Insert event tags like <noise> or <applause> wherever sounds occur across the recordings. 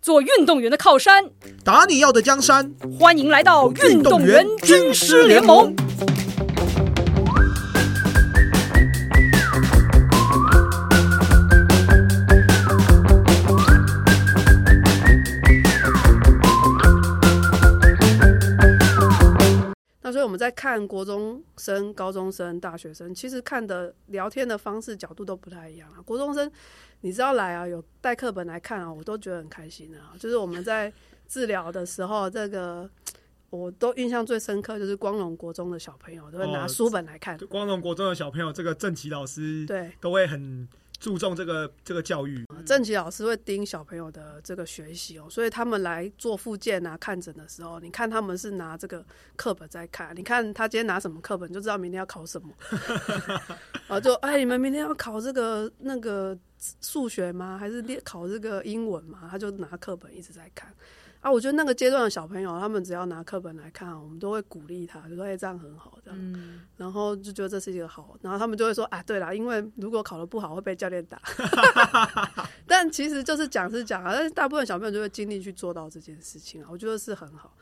做运动员的靠山。打你要的江山，欢迎来到运动员军师联盟。所以我们在看国中生、高中生、大学生，其实看的聊天的方式、角度都不太一样啊。国中生，你知道来啊，有带课本来看啊，我都觉得很开心啊。就是我们在治疗的时候，这个我都印象最深刻，就是光荣国中的小朋友都会拿哦书本来看，光荣国中的小朋友，这个郑琦老师对，都会很注重这个这个教育。郑琦老师会盯小朋友的这个学习哦，所以他们来做复健啊、看诊的时候，你看他们是拿这个课本在看，你看他今天拿什么课本，就知道明天要考什么。然 <laughs> 后就哎，你们明天要考这个那个数学吗？还是练考这个英文吗？他就拿课本一直在看。啊，我觉得那个阶段的小朋友，他们只要拿课本来看，我们都会鼓励他，就说：“哎、这样很好。”这样，嗯，然后就觉得这是一个好，然后他们就会说啊，对啦，因为如果考得不好会被教练打，<laughs> 但其实就是讲是讲啊，但是大部分小朋友就会尽力去做到这件事情啊，我觉得是很好。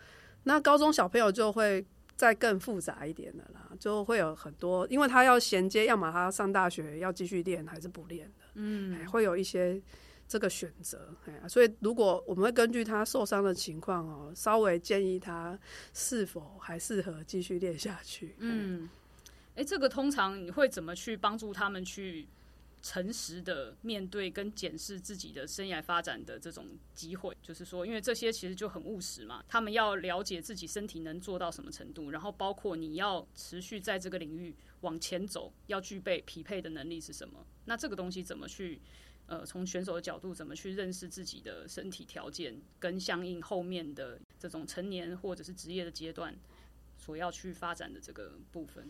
那高中小朋友就会再更复杂一点的啦，就会有很多，因为他要衔接，要么他上大学要继续练还是不练的，嗯，会有一些这个选择，哎呀，所以如果我们会根据他受伤的情况哦，稍微建议他是否还适合继续练下去，嗯。嗯，哎，这个通常你会怎么去帮助他们去诚实的面对跟检视自己的生涯发展的这种机会？就是说，因为这些其实就很务实嘛，他们要了解自己身体能做到什么程度，然后包括你要持续在这个领域往前走，要具备匹配的能力是什么？那这个东西怎么去？呃，从选手的角度，怎么去认识自己的身体条件，跟相应后面的这种成年或者是职业的阶段所要去发展的这个部分？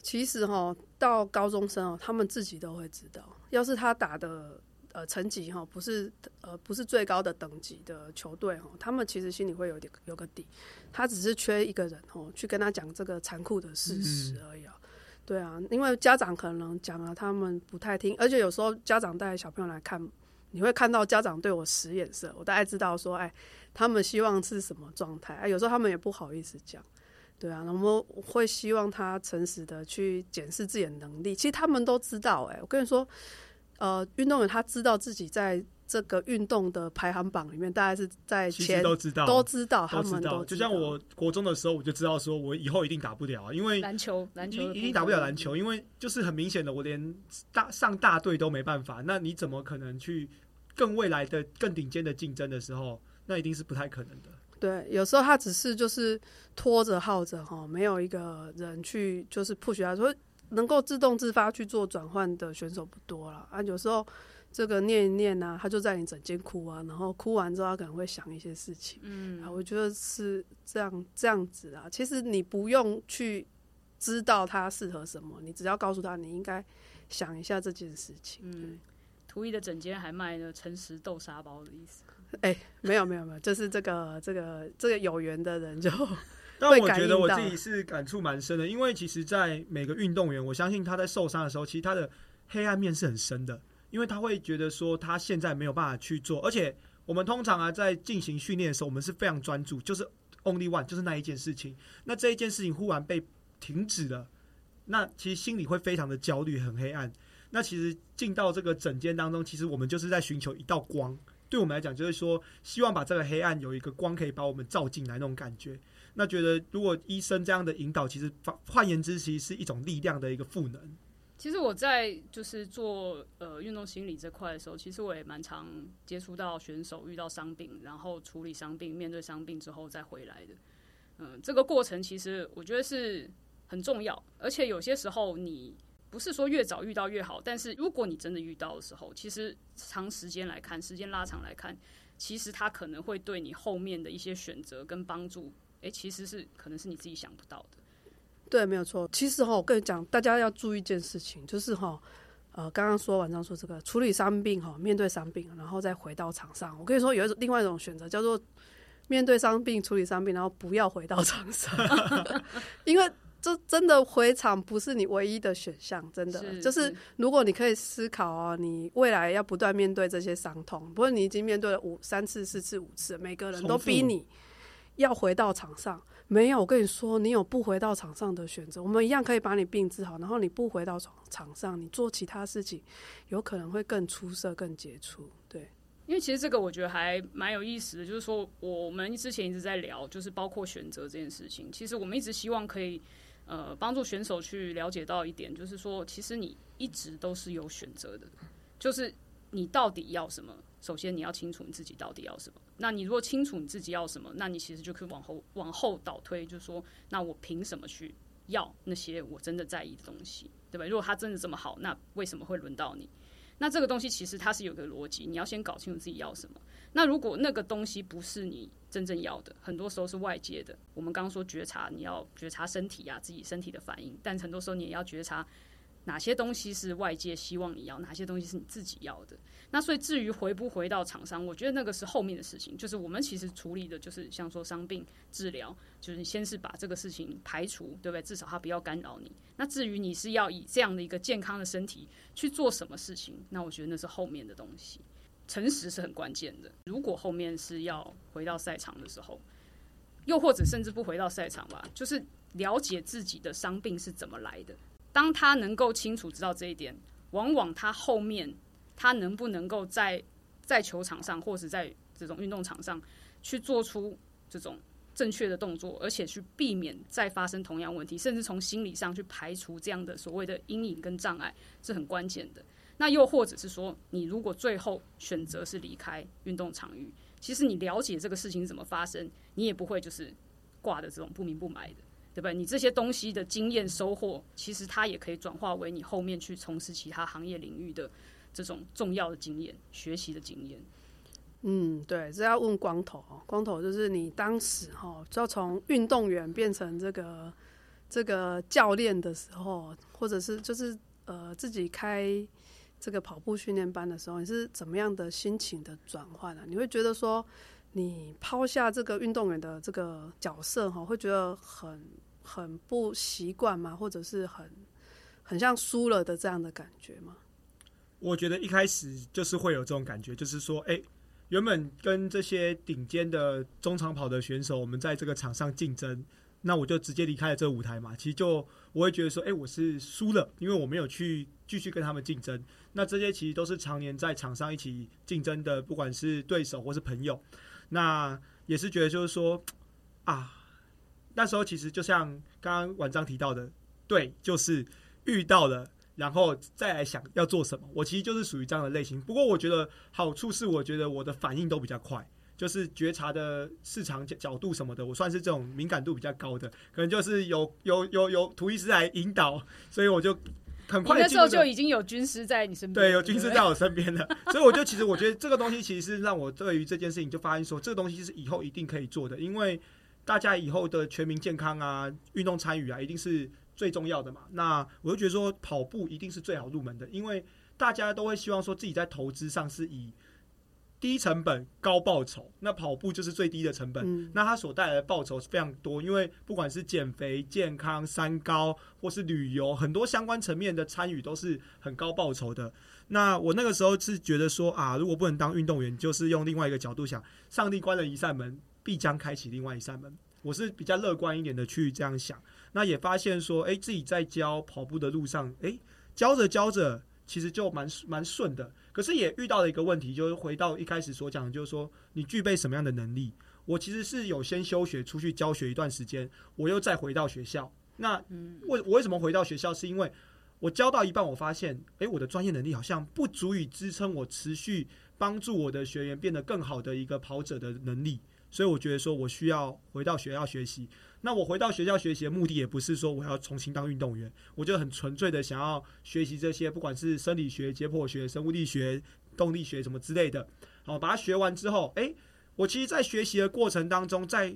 其实哈，到高中生哦，他们自己都会知道，要是他打的呃成绩哈不是呃不是最高的等级的球队哈，他们其实心里会有点有个底，他只是缺一个人哦去跟他讲这个残酷的事实而已啊。对啊，因为家长可能讲了，他们不太听，而且有时候家长带小朋友来看，你会看到家长对我使眼色，我大概知道说，哎，他们希望是什么状态，哎，有时候他们也不好意思讲。对啊，那么会希望他诚实的去检视自己的能力。其实他们都知道、哎，我跟你说，呃，运动员他知道自己在这个运动的排行榜里面，大概是在其前实都知道，都知道，他都知道。们都就像我国中的时候，我就知道说我以后一定打不了啊，因为篮球，篮球一定打不了篮球，因为就是很明显的，我连大上大队都没办法。那你怎么可能去更未来的更顶尖的竞争的时候，那一定是不太可能的。对，有时候他只是就是拖着耗着哈，没有一个人去就是 push 他，说能够自动自发去做转换的选手不多了啊。有时候这个念一念啊，他就在你枕间哭啊，然后哭完之后他可能会想一些事情，嗯啊，我觉得是这样这样子啊。其实你不用去知道他适合什么，你只要告诉他你应该想一下这件事情。嗯，图一的枕间还卖了诚实豆沙包的意思。<laughs> 哎、没有没有没有，就是这个这个这个有缘的人就 <laughs> 但会我觉得我自己是感触蛮深的，因为其实，在每个运动员，我相信他在受伤的时候，其实他的黑暗面是很深的，因为他会觉得说他现在没有办法去做，而且我们通常啊在进行训练的时候，我们是非常专注，就是 only one，就是那一件事情。那这一件事情忽然被停止了，那其实心里会非常的焦虑，很黑暗。那其实进到这个整间当中，其实我们就是在寻求一道光。对我们来讲，就是说，希望把这个黑暗有一个光可以把我们照进来那种感觉。那觉得如果医生这样的引导，其实换换言之，其实是一种力量的一个赋能。其实我在就是做呃运动心理这块的时候，其实我也蛮常接触到选手遇到伤病，然后处理伤病、面对伤病之后再回来的。嗯，这个过程其实我觉得是很重要，而且有些时候你不是说越早遇到越好，但是如果你真的遇到的时候，其实长时间来看，时间拉长来看，其实它可能会对你后面的一些选择跟帮助，诶，其实是可能是你自己想不到的。对，没有错。其实哈，我跟你讲，大家要注意一件事情，就是哈，呃，刚刚说晚上说这个处理伤病哈，面对伤病，然后再回到场上。我跟你说，有一种另外一种选择，叫做面对伤病、处理伤病，然后不要回到场上，<laughs> 因为这真的回场不是你唯一的选项，真的是就是如果你可以思考哦，你未来要不断面对这些伤痛，不过你已经面对了五三次、四次、五次，每个人都逼你要回到场上。没有，我跟你说，你有不回到场上的选择。我们一样可以把你病治好，然后你不回到场场上，你做其他事情，有可能会更出色、更杰出。对，因为其实这个我觉得还蛮有意思的，就是说我们之前一直在聊，就是包括选择这件事情。其实我们一直希望可以呃帮助选手去了解到一点，就是说其实你一直都是有选择的，就是你到底要什么。首先你要清楚你自己到底要什么。那你如果清楚你自己要什么，那你其实就可以往后往后倒推，就是说，那我凭什么去要那些我真的在意的东西，对吧？如果他真的这么好，那为什么会轮到你？那这个东西其实它是有个逻辑，你要先搞清楚自己要什么。那如果那个东西不是你真正要的，很多时候是外界的。我们刚刚说觉察，你要觉察身体啊，自己身体的反应，但很多时候你也要觉察哪些东西是外界希望你要，哪些东西是你自己要的。那所以至于回不回到厂商，我觉得那个是后面的事情。就是我们其实处理的就是像说伤病治疗，就是先是把这个事情排除，对不对？至少它不要干扰你。那至于你是要以这样的一个健康的身体去做什么事情，那我觉得那是后面的东西。诚实是很关键的。如果后面是要回到赛场的时候，又或者甚至不回到赛场吧，就是了解自己的伤病是怎么来的。当他能够清楚知道这一点，往往他后面。他能不能够在在球场上，或是在这种运动场上，去做出这种正确的动作，而且去避免再发生同样问题，甚至从心理上去排除这样的所谓的阴影跟障碍，是很关键的。那又或者是说，你如果最后选择是离开运动场域，其实你了解这个事情怎么发生，你也不会就是挂的这种不明不白的，对不对？你这些东西的经验收获，其实它也可以转化为你后面去从事其他行业领域的。这种重要的经验，学习的经验。嗯，对，这要问光头哦。光头就是你当时哈，就要从运动员变成这个这个教练的时候，或者是就是呃自己开这个跑步训练班的时候，你是怎么样的心情的转换呢？你会觉得说，你抛下这个运动员的这个角色哈，会觉得很很不习惯吗？或者是很很像输了的这样的感觉吗？我觉得一开始就是会有这种感觉，就是说，哎，原本跟这些顶尖的中长跑的选手，我们在这个场上竞争，那我就直接离开了这个舞台嘛。其实就我会觉得说，哎，我是输了，因为我没有去继续跟他们竞争。那这些其实都是常年在场上一起竞争的，不管是对手或是朋友，那也是觉得就是说，<tsk> 啊，那时候其实就像刚刚晚章提到的，对，就是遇到了。然后再来想要做什么，我其实就是属于这样的类型。不过我觉得好处是，我觉得我的反应都比较快，就是觉察的市场角角度什么的，我算是这种敏感度比较高的。可能就是有有有有图医师来引导，所以我就很快。那时候就已经有军师在你身边，对，有军师在我身边的，所以我就其实我觉得这个东西其实是让我对于这件事情就发现说，这个东西是以后一定可以做的，因为大家以后的全民健康啊、运动参与啊，一定是。最重要的嘛，那我就觉得说跑步一定是最好入门的，因为大家都会希望说自己在投资上是以低成本高报酬，那跑步就是最低的成本，那它所带来的报酬是非常多，因为不管是减肥、健康、三高或是旅游，很多相关层面的参与都是很高报酬的。那我那个时候是觉得说啊，如果不能当运动员，就是用另外一个角度想，上帝关了一扇门，必将开启另外一扇门。我是比较乐观一点的去这样想。那也发现说，哎，自己在教跑步的路上，哎，教着教着，其实就蛮蛮顺的。可是也遇到了一个问题，就是回到一开始所讲的，就是说你具备什么样的能力？我其实是有先休学出去教学一段时间，我又再回到学校。那为我为什么回到学校？是因为我教到一半，我发现，哎，我的专业能力好像不足以支撑我持续帮助我的学员变得更好的一个跑者的能力。所以我觉得说我需要回到学校学习。那我回到学校学习的目的也不是说我要重新当运动员，我就很纯粹的想要学习这些，不管是生理学、解剖学、生物力学、动力学什么之类的。好，把它学完之后，诶，我其实，在学习的过程当中，在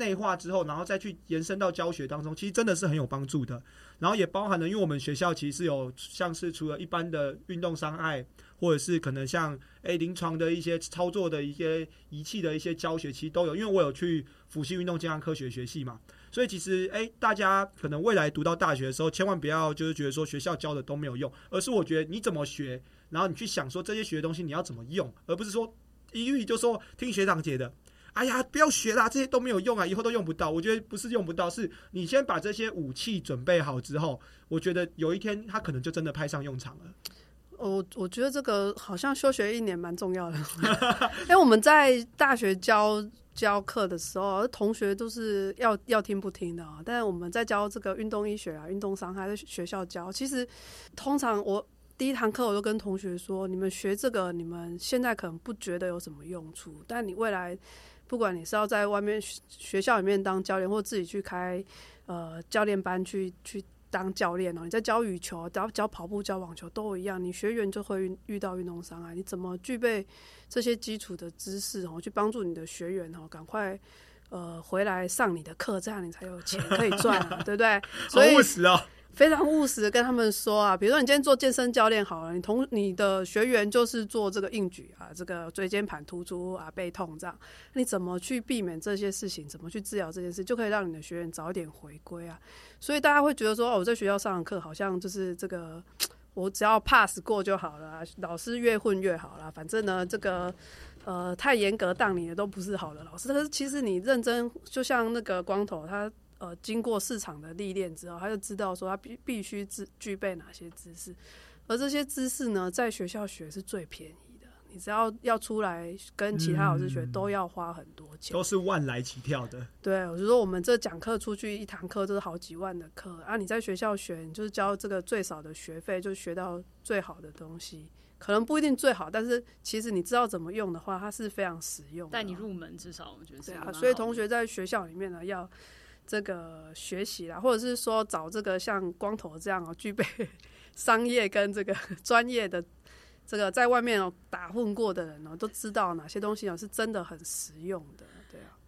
内化之后，然后再去延伸到教学当中，其实真的是很有帮助的。然后也包含了，因为我们学校其实是有像是除了一般的运动伤害，或者是可能像诶临床的一些操作的一些仪器的一些教学，其实都有。因为我有去。辅系运动健康科学学系嘛，所以其实，哎、大家可能未来读到大学的时候，千万不要就是觉得说学校教的都没有用，而是我觉得你怎么学，然后你去想说这些学的东西你要怎么用，而不是说一律就说听学长姐的。哎呀，不要学啦，这些都没有用啊，以后都用不到。我觉得不是用不到，是你先把这些武器准备好之后，我觉得有一天他可能就真的派上用场了。我我觉得这个好像休学一年蛮重要的，因 <laughs> 为我们在大学教教课的时候，同学都是要要听不听的啊。但是我们在教这个运动医学啊、运动伤害，在学校教，其实通常我第一堂课我就跟同学说，你们学这个，你们现在可能不觉得有什么用处，但你未来不管你是要在外面学学校里面当教练，或自己去开呃教练班去去。当教练哦，你在教羽球、教教跑步、教网球都一样，你学员就会遇遇到运动伤害，你怎么具备这些基础的知识哦，去帮助你的学员哦，赶快呃回来上你的课，这样你才有钱可以赚啊，<laughs> 对不对？所以务实哦，非常务实的跟他们说啊，比如说你今天做健身教练好了，你同你的学员就是做这个硬举啊，这个椎间盘突出啊，背痛这样，你怎么去避免这些事情？怎么去治疗这件事，就可以让你的学员早点回归啊。所以大家会觉得说，哦，我在学校上的课好像就是这个，<tsk> 我只要 pass 过就好了啊，老师越混越好啦。反正呢，这个呃太严格当你的都不是好的老师。可是其实你认真，就像那个光头他。呃，经过市场的历练之后，他就知道说他必必须具具备哪些知识，而这些知识呢，在学校学是最便宜的。你只要要出来跟其他老师学，嗯都要花很多钱。都是万来起跳的。对，我就说我们这讲课出去一堂课都是好几万的课啊！你在学校学，你就是交这个最少的学费，就学到最好的东西，可能不一定最好，但是其实你知道怎么用的话，它是非常实用的。带你入门，至少我觉得是对啊，所以同学在学校里面呢，要这个学习啦，或者是说找这个像光头这样哦，具备 <laughs> 商业跟这个 <laughs> 专业的这个在外面哦打混过的人哦，都知道哪些东西哦是真的很实用的，对啊。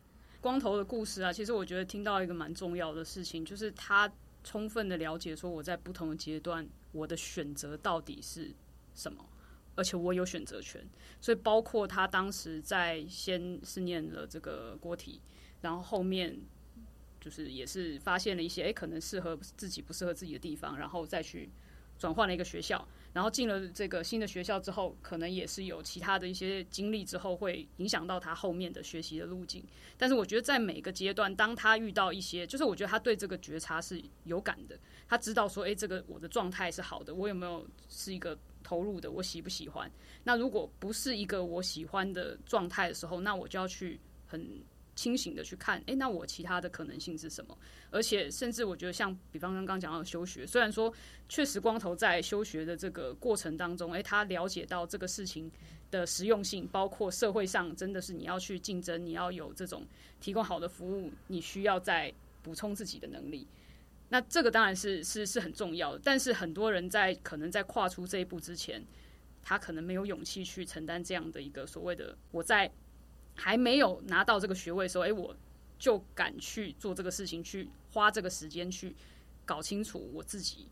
光头的故事啊，其实我觉得听到一个蛮重要的事情，就是他充分的了解说我在不同的阶段我的选择到底是什么，而且我有选择权。所以包括他当时在先是念了这个国体，然后后面就是也是发现了一些诶可能适合自己不适合自己的地方，然后再去转换了一个学校。然后进了这个新的学校之后，可能也是有其他的一些经历之后，会影响到他后面的学习的路径。但是我觉得在每个阶段，当他遇到一些，就是我觉得他对这个觉察是有感的，他知道说，诶，这个我的状态是好的，我有没有是一个投入的，我喜不喜欢？那如果不是一个我喜欢的状态的时候，那我就要去很清醒的去看，诶，那我其他的可能性是什么？而且甚至我觉得，像比方刚刚讲到休学，虽然说确实光头在休学的这个过程当中，诶，他了解到这个事情的实用性，包括社会上真的是你要去竞争，你要有这种提供好的服务，你需要再补充自己的能力。那这个当然是是是很重要的，但是很多人在可能在跨出这一步之前，他可能没有勇气去承担这样的一个所谓的我在还没有拿到这个学位的时候，诶，我就敢去做这个事情，去花这个时间去搞清楚我自己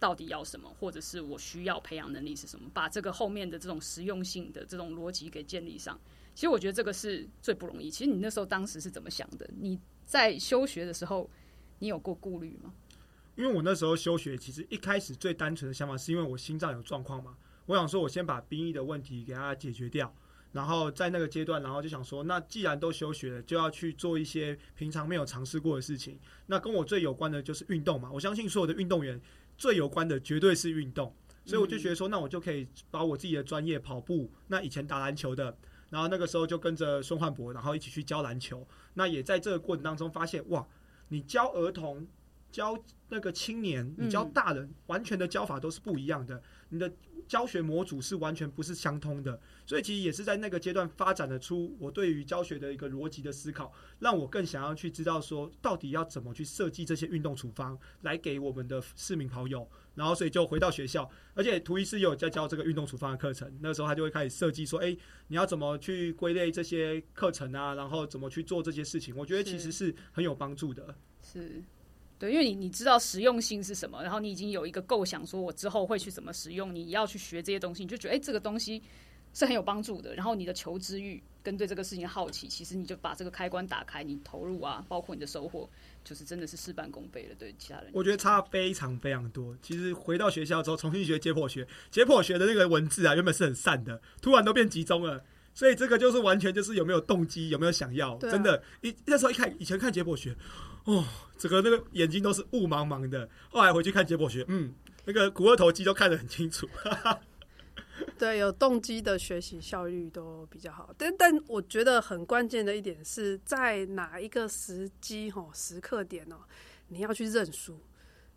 到底要什么，或者是我需要培养能力是什么，把这个后面的这种实用性的这种逻辑给建立上。其实我觉得这个是最不容易。其实你那时候当时是怎么想的？你在休学的时候，你有过顾虑吗？因为我那时候休学，其实一开始最单纯的想法是因为我心脏有状况嘛，我想说我先把兵役的问题给它解决掉，然后在那个阶段，然后就想说，那既然都休学了，就要去做一些平常没有尝试过的事情。那跟我最有关的就是运动嘛，我相信所有的运动员最有关的绝对是运动，所以我就觉得说，那我就可以把我自己的专业跑步，那以前打篮球的。然后那个时候就跟着孙焕博，然后一起去教篮球。那也在这个过程当中发现，哇，你教儿童、教那个青年，你教大人，完全的教法都是不一样的。你的教学模组是完全不是相通的。所以其实也是在那个阶段发展的出我对于教学的一个逻辑的思考，让我更想要去知道说，到底要怎么去设计这些运动处方来给我们的市民跑友。然后所以就回到学校，而且图一师有在教这个运动处方的课程。那时候他就会开始设计说，哎，你要怎么去归类这些课程啊，然后怎么去做这些事情。我觉得其实是很有帮助的。是对，因为你你知道实用性是什么，然后你已经有一个构想，说我之后会去怎么使用，你要去学这些东西，你就觉得哎、诶这个东西是很有帮助的，然后你的求知欲跟对这个事情好奇，其实你就把这个开关打开，你投入啊，包括你的收获，就是真的是事半功倍了。对其他人，我觉得差非常非常多。其实回到学校之后，重新学解剖学，解剖学的那个文字啊，原本是很散的，突然都变集中了。所以这个就是完全就是有没有动机，有没有想要，真的。一那时候一看，以前看解剖学，哦，整个那个眼睛都是雾茫茫的。后来回去看解剖学，嗯，那个股二头肌都看得很清楚。<laughs> 对，有动机的学习效率都比较好。但但我觉得很关键的一点是在哪一个时机哈时刻点哦，你要去认输。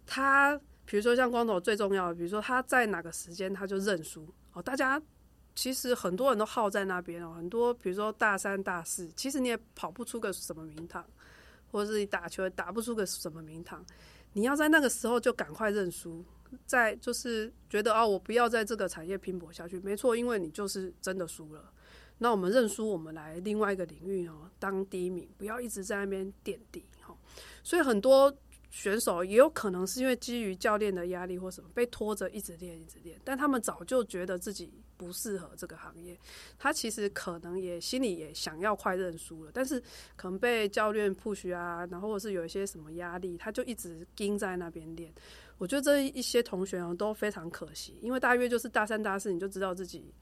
他比如说像光头最重要的，比如说他在哪个时间他就认输哦。大家其实很多人都耗在那边哦，很多比如说大三大四，其实你也跑不出个什么名堂，或者是你打球打不出个什么名堂。你要在那个时候就赶快认输。在就是觉得哦，我不要在这个产业拼搏下去。没错，因为你就是真的输了。那我们认输，我们来另外一个领域哦，当第一名，不要一直在那边垫底哈。所以很多选手也有可能是因为基于教练的压力或什么，被拖着一直练一直练，但他们早就觉得自己。不适合这个行业，他其实可能也心里也想要快认输了，但是可能被教练 push 啊，然后或是有一些什么压力，他就一直盯在那边练。我觉得这一些同学都非常可惜，因为大约就是大三大四，你就知道自己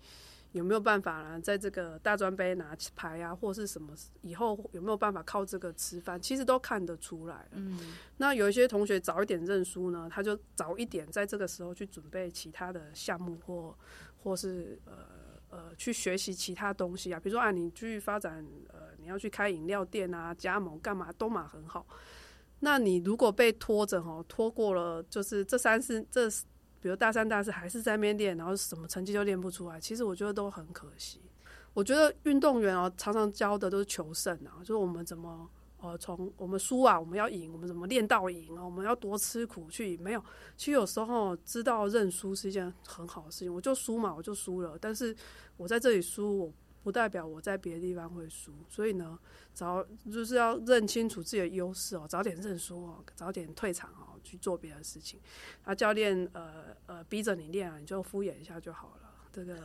有没有办法呢，在这个大专杯拿牌啊，或是什么以后有没有办法靠这个吃饭，其实都看得出来。嗯，那有一些同学早一点认输呢，他就早一点在这个时候去准备其他的项目或。或是呃呃去学习其他东西啊，比如说啊，你去发展呃，你要去开饮料店啊，加盟干嘛都嘛很好。那你如果被拖着哦，拖过了就是这三四这，比如大三大四还是在那边练，然后什么成绩都练不出来，其实我觉得都很可惜。我觉得运动员哦，常常教的都是求胜啊，就是我们怎么。呃，从我们输啊，我们要赢，我们怎么练到赢啊？我们要多吃苦去赢。没有，其实有时候知道认输是一件很好的事情。我就输嘛，我就输了。但是我在这里输，我不代表我在别的地方会输。所以呢，早就是要认清楚自己的优势哦，早点认输哦，早点退场哦，去做别的事情。啊，教练呃呃逼着你练啊，你就敷衍一下就好了。这个。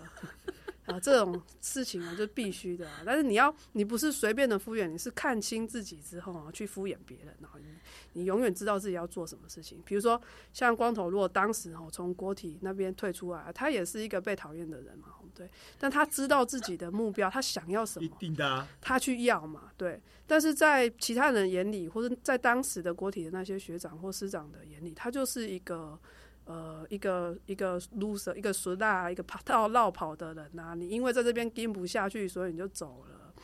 啊，这种事情啊，就必须的。但是你要，你不是随便的敷衍，你是看清自己之后啊，去敷衍别人。然后你，你永远知道自己要做什么事情。比如说，像光头，如果当时哦从国体那边退出来，他也是一个被讨厌的人嘛，对。但他知道自己的目标，他想要什么，一定的，他去要嘛，对。但是在其他人眼里，或者在当时的国体的那些学长或师长的眼里，他就是一个。呃，一个一个 loser，一个熟大，一个跑到绕跑的人呐，你因为在这边跟不下去，所以你就走了。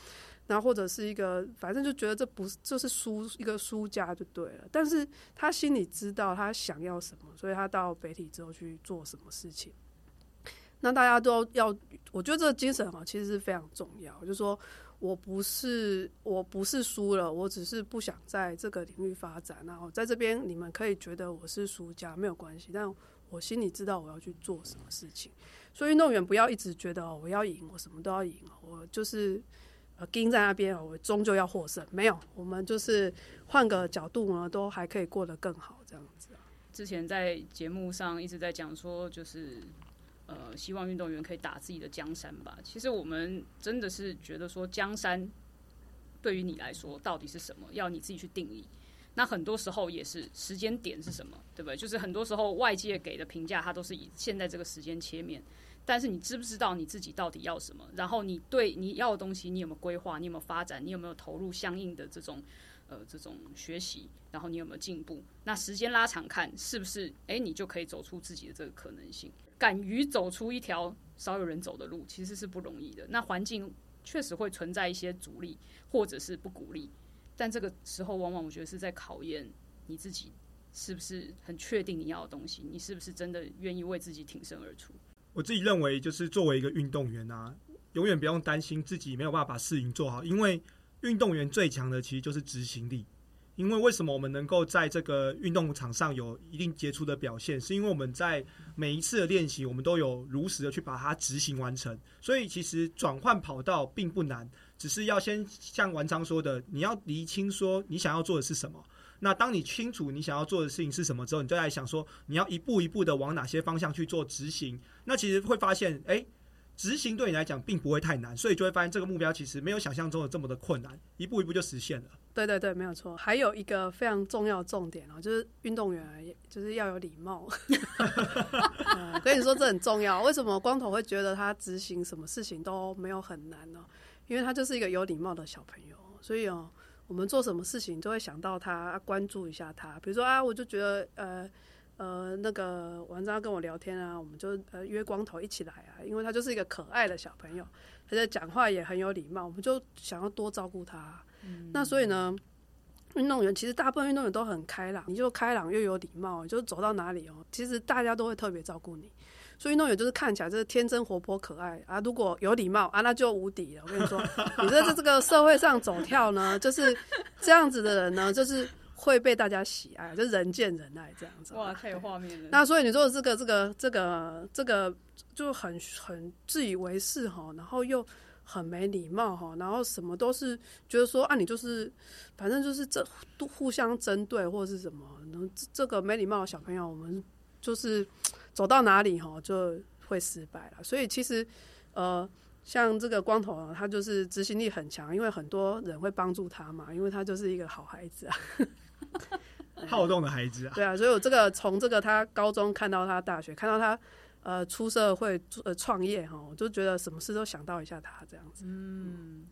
然后或者是一个，反正就觉得这不是，就是输一个输家就对了。但是他心里知道他想要什么，所以他到北体之后去做什么事情。那大家都要，我觉得这个精神啊，其实是非常重要，就是说。我不是，我不是输了，我只是不想在这个领域发展。然后在这边，你们可以觉得我是输家，没有关系。但我心里知道我要去做什么事情。所以运动员不要一直觉得我要赢，我什么都要赢，我就是呃盯在那边，我终究要获胜。没有，我们就是换个角度呢，都还可以过得更好，这样子。之前在节目上一直在讲说，就是。呃，希望运动员可以打自己的江山吧。其实我们真的是觉得说，江山对于你来说到底是什么，要你自己去定义。那很多时候也是时间点是什么，对不对？就是很多时候外界给的评价，它都是以现在这个时间切面。但是你知不知道你自己到底要什么？然后你对你要的东西，你有没有规划？你有没有发展？你有没有投入相应的这种呃这种学习？然后你有没有进步？那时间拉长看，是不是诶，你就可以走出自己的这个可能性？敢于走出一条少有人走的路，其实是不容易的。那环境确实会存在一些阻力，或者是不鼓励。但这个时候，往往我觉得是在考验你自己是不是很确定你要的东西，你是不是真的愿意为自己挺身而出。我自己认为，就是作为一个运动员啊，永远不用担心自己没有办法把事情做好，因为运动员最强的其实就是执行力。因为为什么我们能够在这个运动场上有一定杰出的表现，是因为我们在每一次的练习，我们都有如实的去把它执行完成。所以其实转换跑道并不难，只是要先像王章说的，你要厘清说你想要做的是什么。那当你清楚你想要做的事情是什么之后，你就来想说你要一步一步的往哪些方向去做执行。那其实会发现，哎，执行对你来讲并不会太难，所以就会发现这个目标其实没有想象中的这么的困难，一步一步就实现了。对对对，没有错。还有一个非常重要的重点哦，就是运动员就是要有礼貌。我 <laughs> 跟你说，这很重要。为什么光头会觉得他执行什么事情都没有很难呢？因为他就是一个有礼貌的小朋友，所以哦，我们做什么事情都会想到他，关注一下他。比如说啊，我就觉得呃。呃，那个晚上跟我聊天啊，我们就呃约光头一起来啊，因为他就是一个可爱的小朋友，他在讲话也很有礼貌，我们就想要多照顾他。那所以呢，运动员其实大部分运动员都很开朗，你就开朗又有礼貌，就走到哪里哦，其实大家都会特别照顾你。所以运动员就是看起来就是天真活泼可爱啊，如果有礼貌啊，那就无敌了。我跟你说，<laughs> 你在这这个社会上走跳呢，就是这样子的人呢，就是。会被大家喜爱，就人见人爱这样子。哇，太有画面了。那所以你说这个、这个、这个、这个就很很自以为是哈，然后又很没礼貌哈，然后什么都是觉得说啊，你就是反正就是这都互相针对或者是什么，这个没礼貌的小朋友，我们就是走到哪里哈就会失败了。所以其实呃，像这个光头，他就是执行力很强，因为很多人会帮助他嘛，因为他就是一个好孩子啊。<laughs> 好动的孩子啊，对啊，所以我这个从这个他高中看到他大学，看到他呃出社会呃创业哈，我就觉得什么事都想到一下他这样子。嗯。